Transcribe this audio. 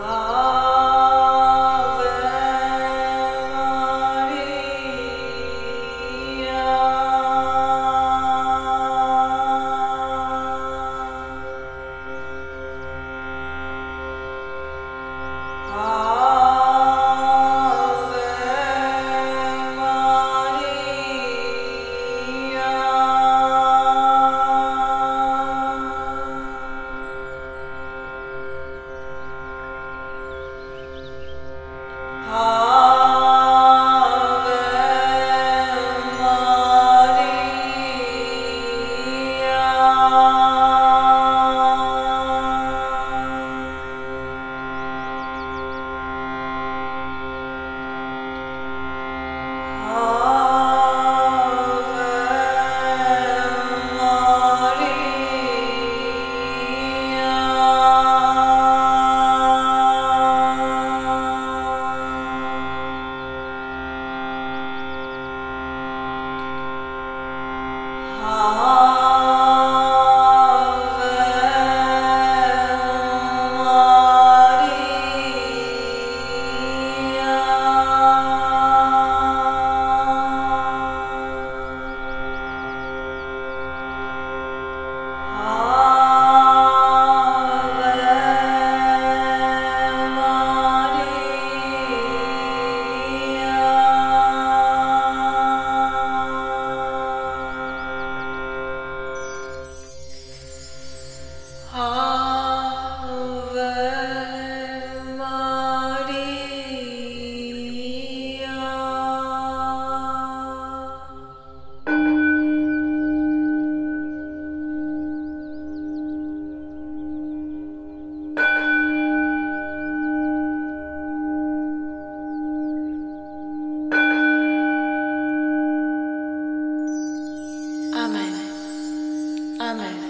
Ah. 밤에